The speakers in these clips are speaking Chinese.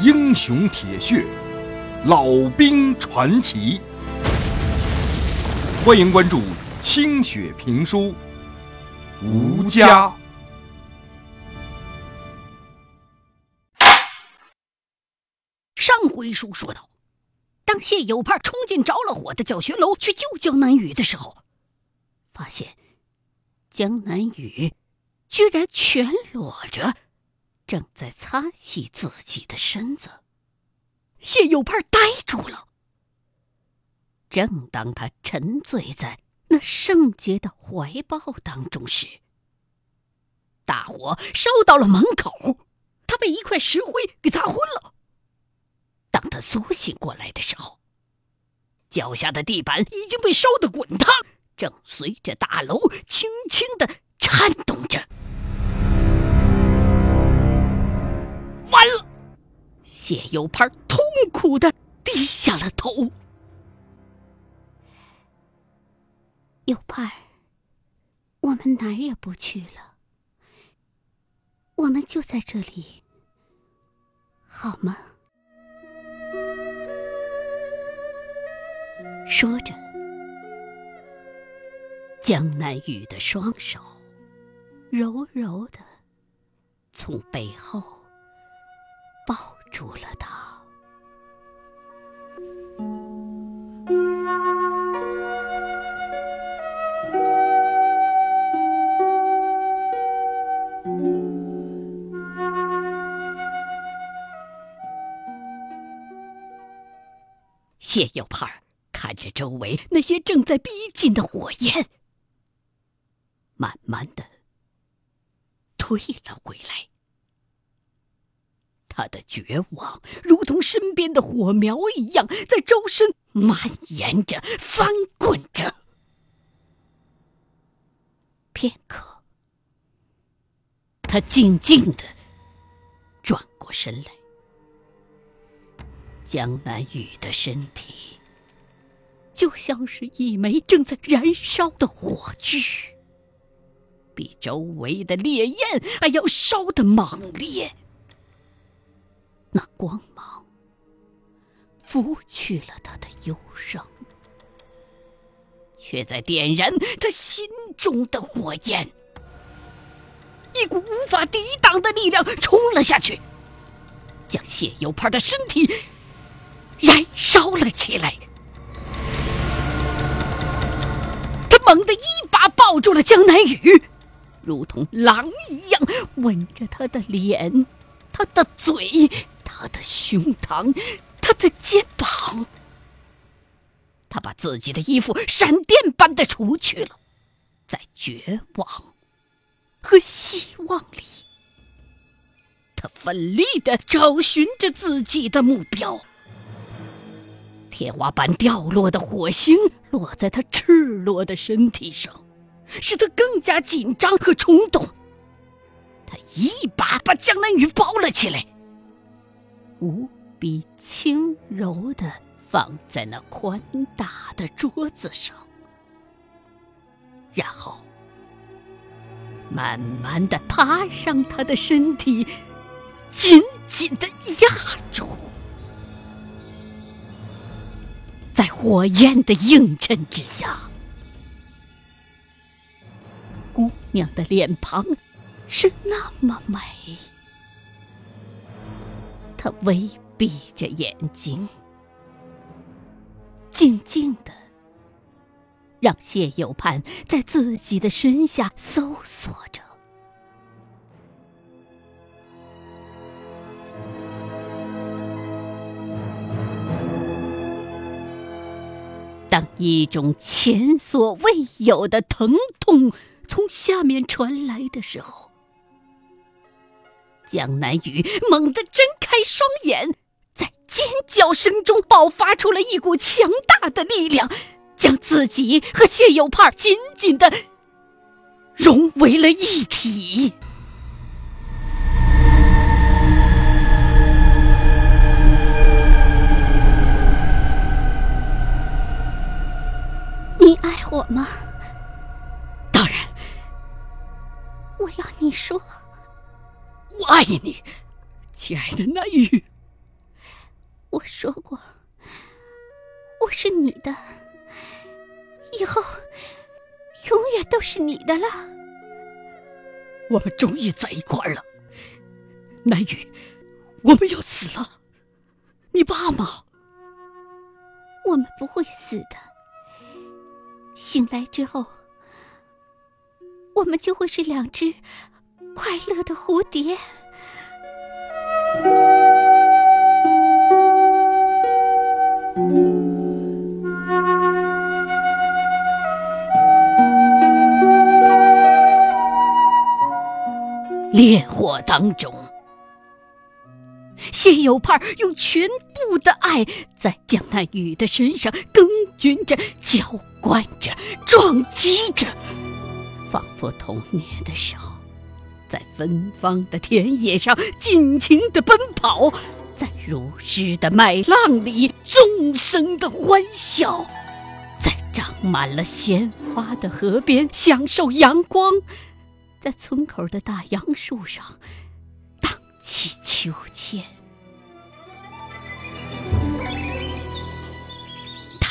英雄铁血，老兵传奇。欢迎关注清雪评书《吴家》。上回书说到，当谢有盼冲进着了火的教学楼去救江南雨的时候，发现江南雨居然全裸着。正在擦洗自己的身子，谢有盼呆住了。正当他沉醉在那圣洁的怀抱当中时，大火烧到了门口，他被一块石灰给砸昏了。当他苏醒过来的时候，脚下的地板已经被烧得滚烫，正随着大楼轻轻的颤动着。完了，谢有盼痛苦的低下了头。有盼，我们哪儿也不去了，我们就在这里，好吗？说着，江南雨的双手柔柔的从背后。谢有盼看着周围那些正在逼近的火焰，慢慢的退了回来。他的绝望如同身边的火苗一样，在周身蔓延着、翻滚着。片刻，他静静的转过身来。江南雨的身体就像是一枚正在燃烧的火炬，比周围的烈焰还要烧得猛烈。那光芒拂去了他的忧伤，却在点燃他心中的火焰。一股无法抵挡的力量冲了下去，将谢有盼的身体燃烧了起来。他猛地一把抱住了江南雨，如同狼一样吻着他的脸，他的嘴。他的胸膛，他的肩膀，他把自己的衣服闪电般的除去了，在绝望和希望里，他奋力的找寻着自己的目标。天花板掉落的火星落在他赤裸的身体上，使他更加紧张和冲动。他一把把江南雨抱了起来。无比轻柔的放在那宽大的桌子上，然后慢慢的爬上他的身体，紧紧的压住。在火焰的映衬之下，姑娘的脸庞是那么美。他微闭着眼睛，静静的让谢有盼在自己的身下搜索着。一种前所未有的疼痛从下面传来的时候，江南雨猛地睁开双眼，在尖叫声中爆发出了一股强大的力量，将自己和谢有盼紧紧的融为了一体。我吗？当然。我要你说。我爱你，亲爱的南雨，我说过，我是你的，以后永远都是你的了。我们终于在一块儿了，南雨，我们要死了，你怕吗？我们不会死的，醒来之后，我们就会是两只快乐的蝴蝶。烈火当中，谢有盼用拳部的爱在江南雨的身上耕耘着、浇灌着、撞击着，仿佛童年的时候，在芬芳的田野上尽情的奔跑，在如诗的麦浪里纵声的欢笑，在长满了鲜花的河边享受阳光。在村口的大杨树上荡起秋千，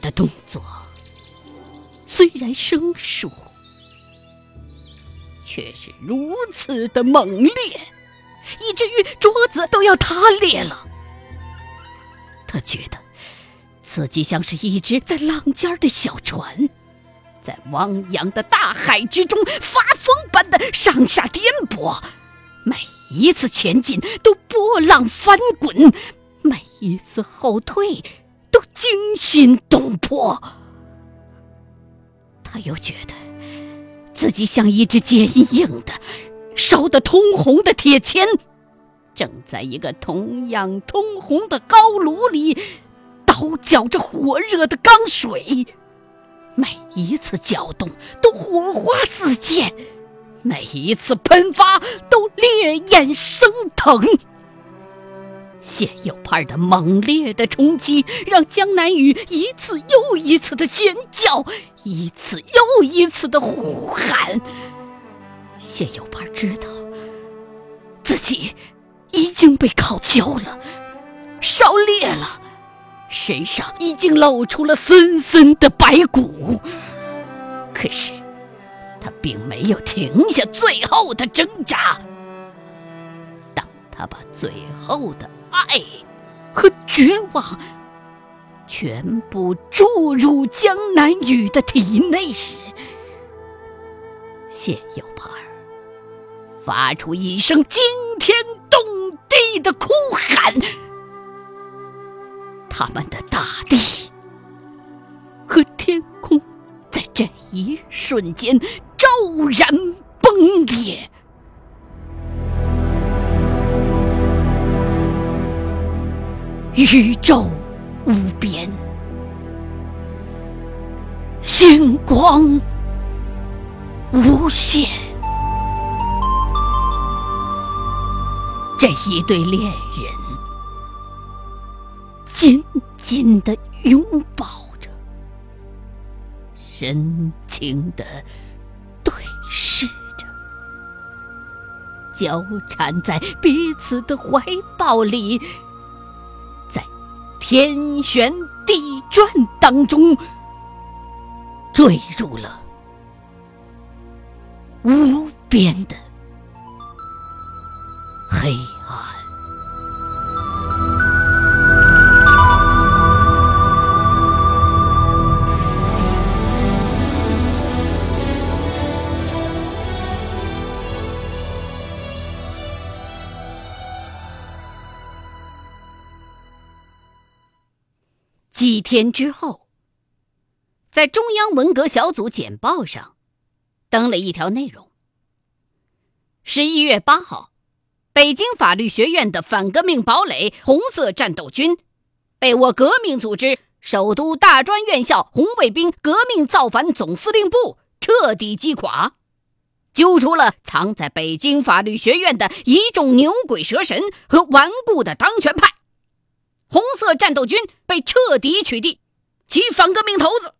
的动作虽然生疏，却是如此的猛烈，以至于桌子都要塌裂了。他觉得自己像是一只在浪尖的小船。在汪洋的大海之中，发疯般的上下颠簸，每一次前进都波浪翻滚，每一次后退惊心动魄。他又觉得自己像一只坚硬的、烧得通红的铁钳，正在一个同样通红的高炉里倒搅着火热的钢水。每一次搅动都火花四溅，每一次喷发都烈焰升腾。谢有盼的猛烈的冲击，让江南雨一次又一次的尖叫，一次又一次的呼喊。谢有盼知道自己已经被烤焦了，烧裂了。身上已经露出了森森的白骨，可是他并没有停下最后的挣扎。当他把最后的爱和绝望全部注入江南雨的体内时，谢有朋儿发出一声惊天动地的哭喊。他们的大地和天空，在这一瞬间骤然崩裂，宇宙无边，星光无限，这一对恋人。紧紧的拥抱着，深情的对视着，交缠在彼此的怀抱里，天旋地转当中坠入了无边的黑暗。天之后，在中央文革小组简报上登了一条内容：十一月八号，北京法律学院的反革命堡垒——红色战斗军，被我革命组织首都大专院校红卫兵革命造反总司令部彻底击垮，揪出了藏在北京法律学院的一众牛鬼蛇神和顽固的当权派。红色战斗军被彻底取缔，其反革命头子、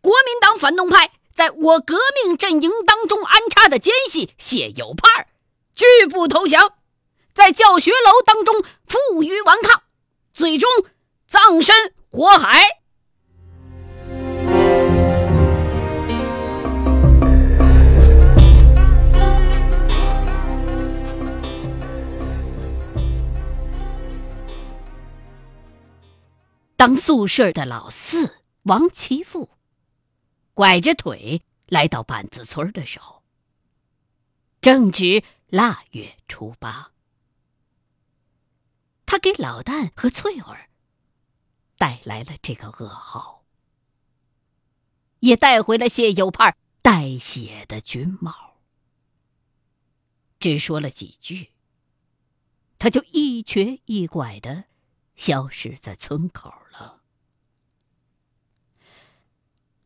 国民党反动派在我革命阵营当中安插的奸细谢有盼拒不投降，在教学楼当中负隅顽抗，最终葬身火海。当宿舍的老四王其富拐着腿来到板子村的时候，正值腊月初八。他给老旦和翠儿带来了这个噩耗，也带回了谢有盼带血的军帽。只说了几句，他就一瘸一拐的。消失在村口了。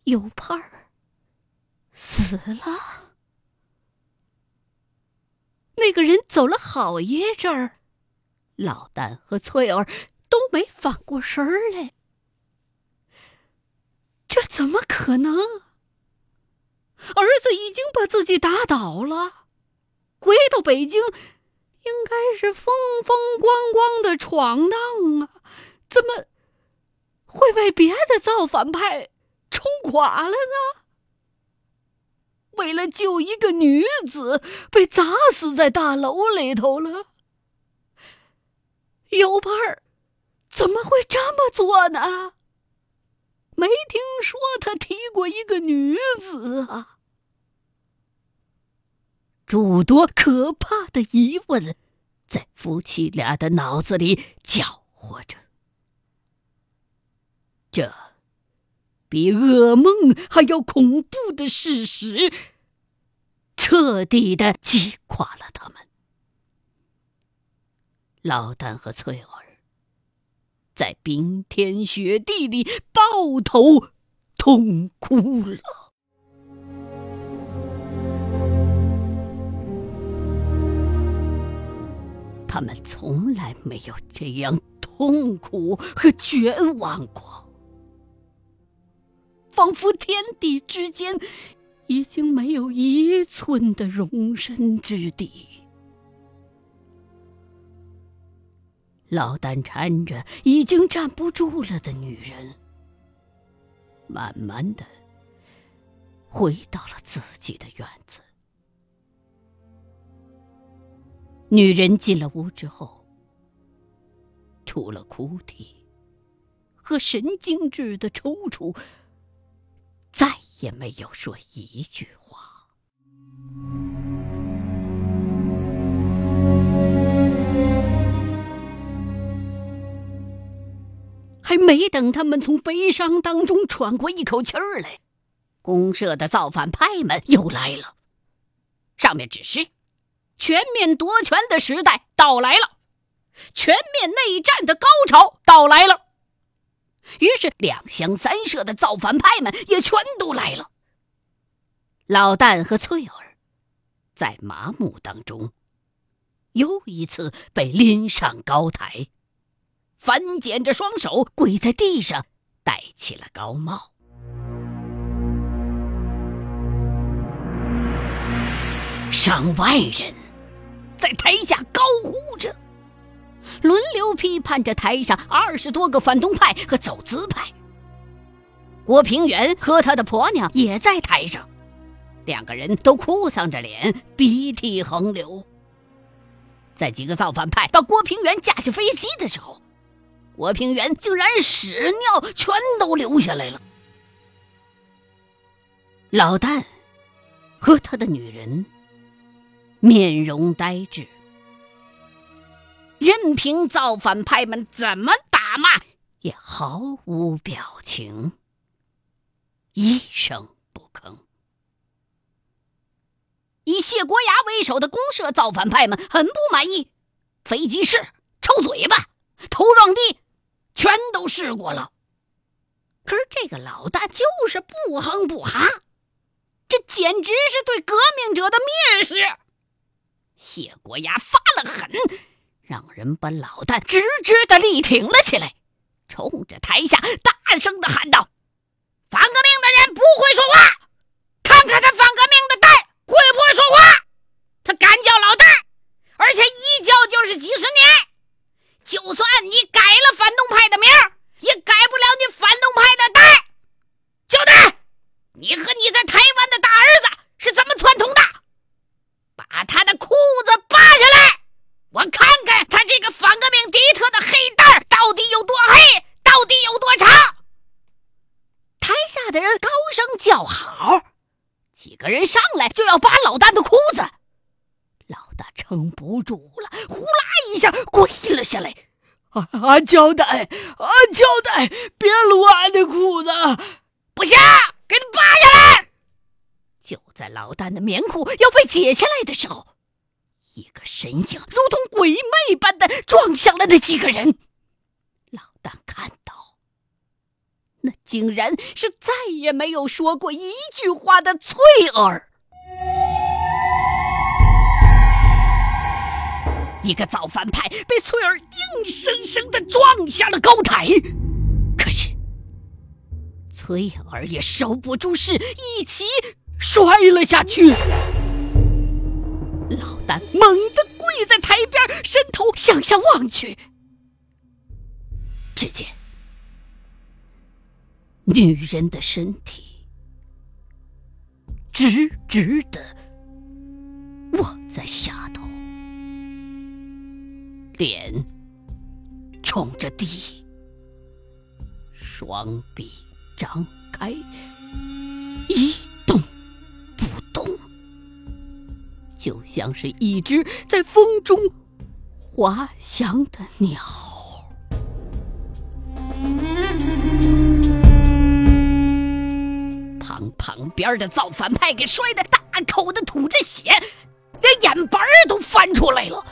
有盼儿死了。那个人走了好一阵儿，老旦和翠儿都没反过神儿来。这怎么可能？儿子已经把自己打倒了，回到北京。应该是风风光光的闯荡啊，怎么会被别的造反派冲垮了呢？为了救一个女子，被砸死在大楼里头了。有盼儿怎么会这么做呢？没听说他提过一个女子啊。诸多可怕的疑问，在夫妻俩的脑子里搅和着。这比噩梦还要恐怖的事实，彻底的击垮了他们。老旦和翠儿在冰天雪地里抱头痛哭了。他们从来没有这样痛苦和绝望过，仿佛天地之间已经没有一寸的容身之地。老旦搀着已经站不住了的女人，慢慢的回到了自己的院子。女人进了屋之后，除了哭啼和神经质的抽搐，再也没有说一句话。还没等他们从悲伤当中喘过一口气儿来，公社的造反派们又来了，上面指示。全面夺权的时代到来了，全面内战的高潮到来了。于是，两乡三社的造反派们也全都来了。老旦和翠儿在麻木当中，又一次被拎上高台，反剪着双手跪在地上，戴起了高帽。上万人。在台下高呼着，轮流批判着台上二十多个反动派和走资派。郭平原和他的婆娘也在台上，两个人都哭丧着脸，鼻涕横流。在几个造反派把郭平原架起飞机的时候，郭平原竟然屎尿全都流下来了。老旦和他的女人。面容呆滞，任凭造反派们怎么打骂，也毫无表情，一声不吭。以谢国牙为首的公社造反派们很不满意，飞机试、抽嘴巴、头撞地，全都试过了。可是这个老大就是不哼不哈，这简直是对革命者的蔑视。谢国牙发了狠，让人把老旦直直的立挺了起来，冲着台下大声的喊道：“反革命的人不会说话，看看他反革命的代会不会说话？他敢叫老旦，而且一叫就是几十年。就算你改了反动派的名叫好，几个人上来就要扒老旦的裤子。老大撑不住了，呼啦一下跪了下来。俺交代，俺交代，别撸俺的裤子！不行，给他扒下来！就在老旦的棉裤要被解下来的时候，一个身影如同鬼魅般的撞向了那几个人。老旦看到，那竟然是再也没有说过一句话的翠儿。一个造反派被翠儿硬生生的撞下了高台，可是翠儿也收不住势，一起摔了下去。老旦猛地跪在台边，伸头向下望去，只见女人的身体直直的卧在下头。脸冲着地，双臂张开，一动不动，就像是一只在风中滑翔的鸟。旁旁边的造反派给摔得大口的吐着血，连眼白儿都翻出来了。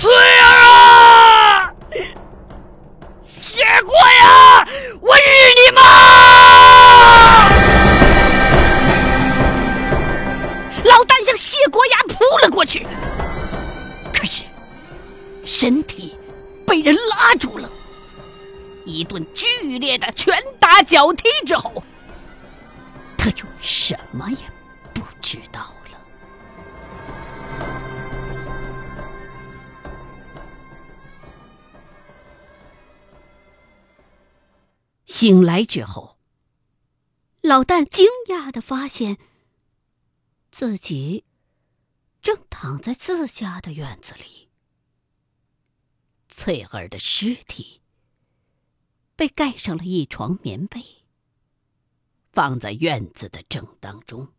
翠儿啊，谢国呀，我日你妈！老旦向谢国牙扑了过去，可是身体被人拉住了。一顿剧烈的拳打脚踢之后，他就什么也醒来之后，老旦惊讶的发现自己正躺在自家的院子里。翠儿的尸体被盖上了一床棉被，放在院子的正当中。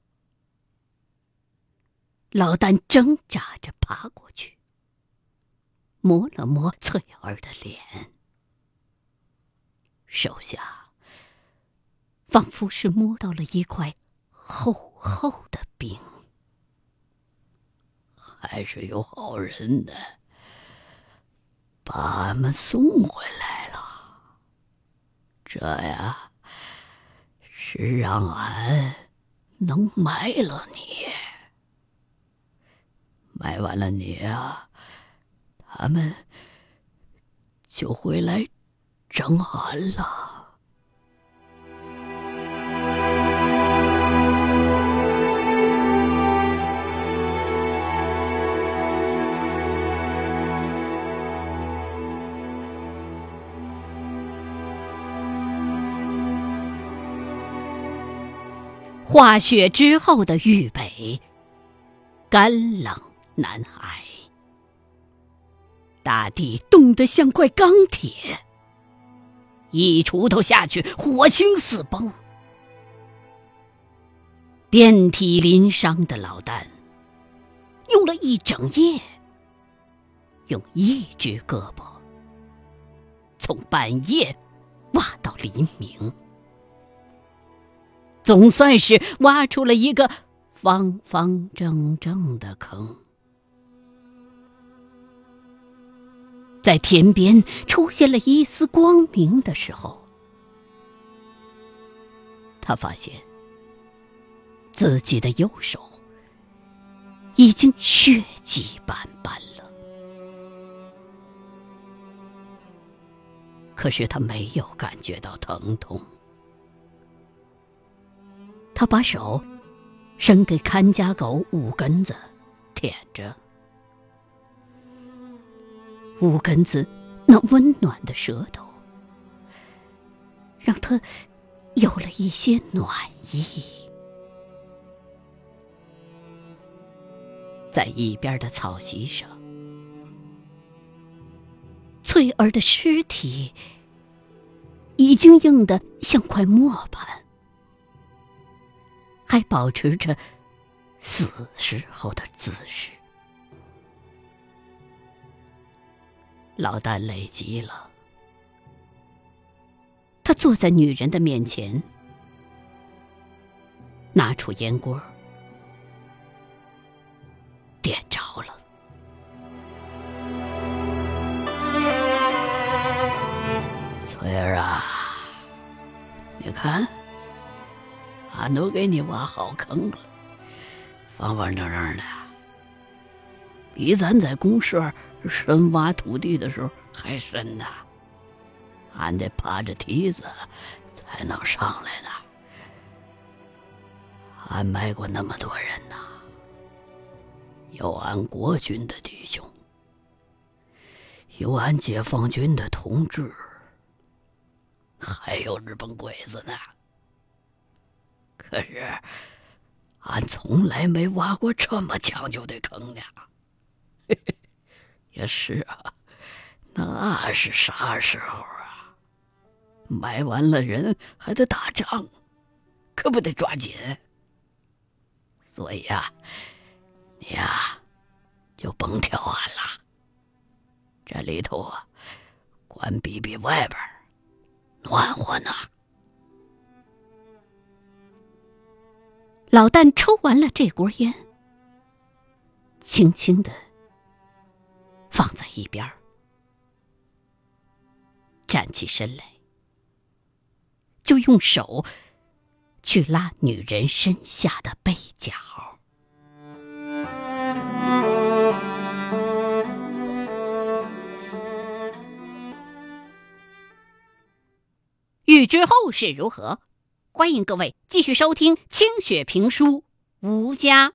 老旦挣扎着爬过去，摸了摸翠儿的脸。手下仿佛是摸到了一块厚厚的冰，还是有好人的，把俺们送回来了。这呀，是让俺能埋了你，埋完了你啊，他们就回来。整俺了。化雪之后的豫北，干冷难挨，大地冻得像块钢铁。一锄头下去，火星四崩。遍体鳞伤的老旦，用了一整夜，用一只胳膊从半夜挖到黎明，总算是挖出了一个方方正正的坑。在天边出现了一丝光明的时候，他发现自己的右手已经血迹斑斑了。可是他没有感觉到疼痛。他把手伸给看家狗五根子，舔着。五根子那温暖的舌头，让他有了一些暖意。在一边的草席上，翠儿的尸体已经硬得像块磨盘，还保持着死时候的姿势。老旦累极了，他坐在女人的面前，拿出烟锅，点着了。翠儿啊，你看，俺都给你挖好坑了，方方正正的，比咱在公社深挖土地的时候还深呢。俺得爬着梯子才能上来呢。俺埋过那么多人呐，有俺国军的弟兄，有俺解放军的同志。还有日本鬼子呢，可是俺从来没挖过这么讲究的坑呢。也是啊，那是啥时候啊？埋完了人还得打仗，可不得抓紧。所以呀，你呀就甭挑俺了。这里头啊，管比比外边。暖和呢。老旦抽完了这锅烟，轻轻的放在一边站起身来，就用手去拉女人身下的被角。欲知后事如何，欢迎各位继续收听清雪评书《吴家》。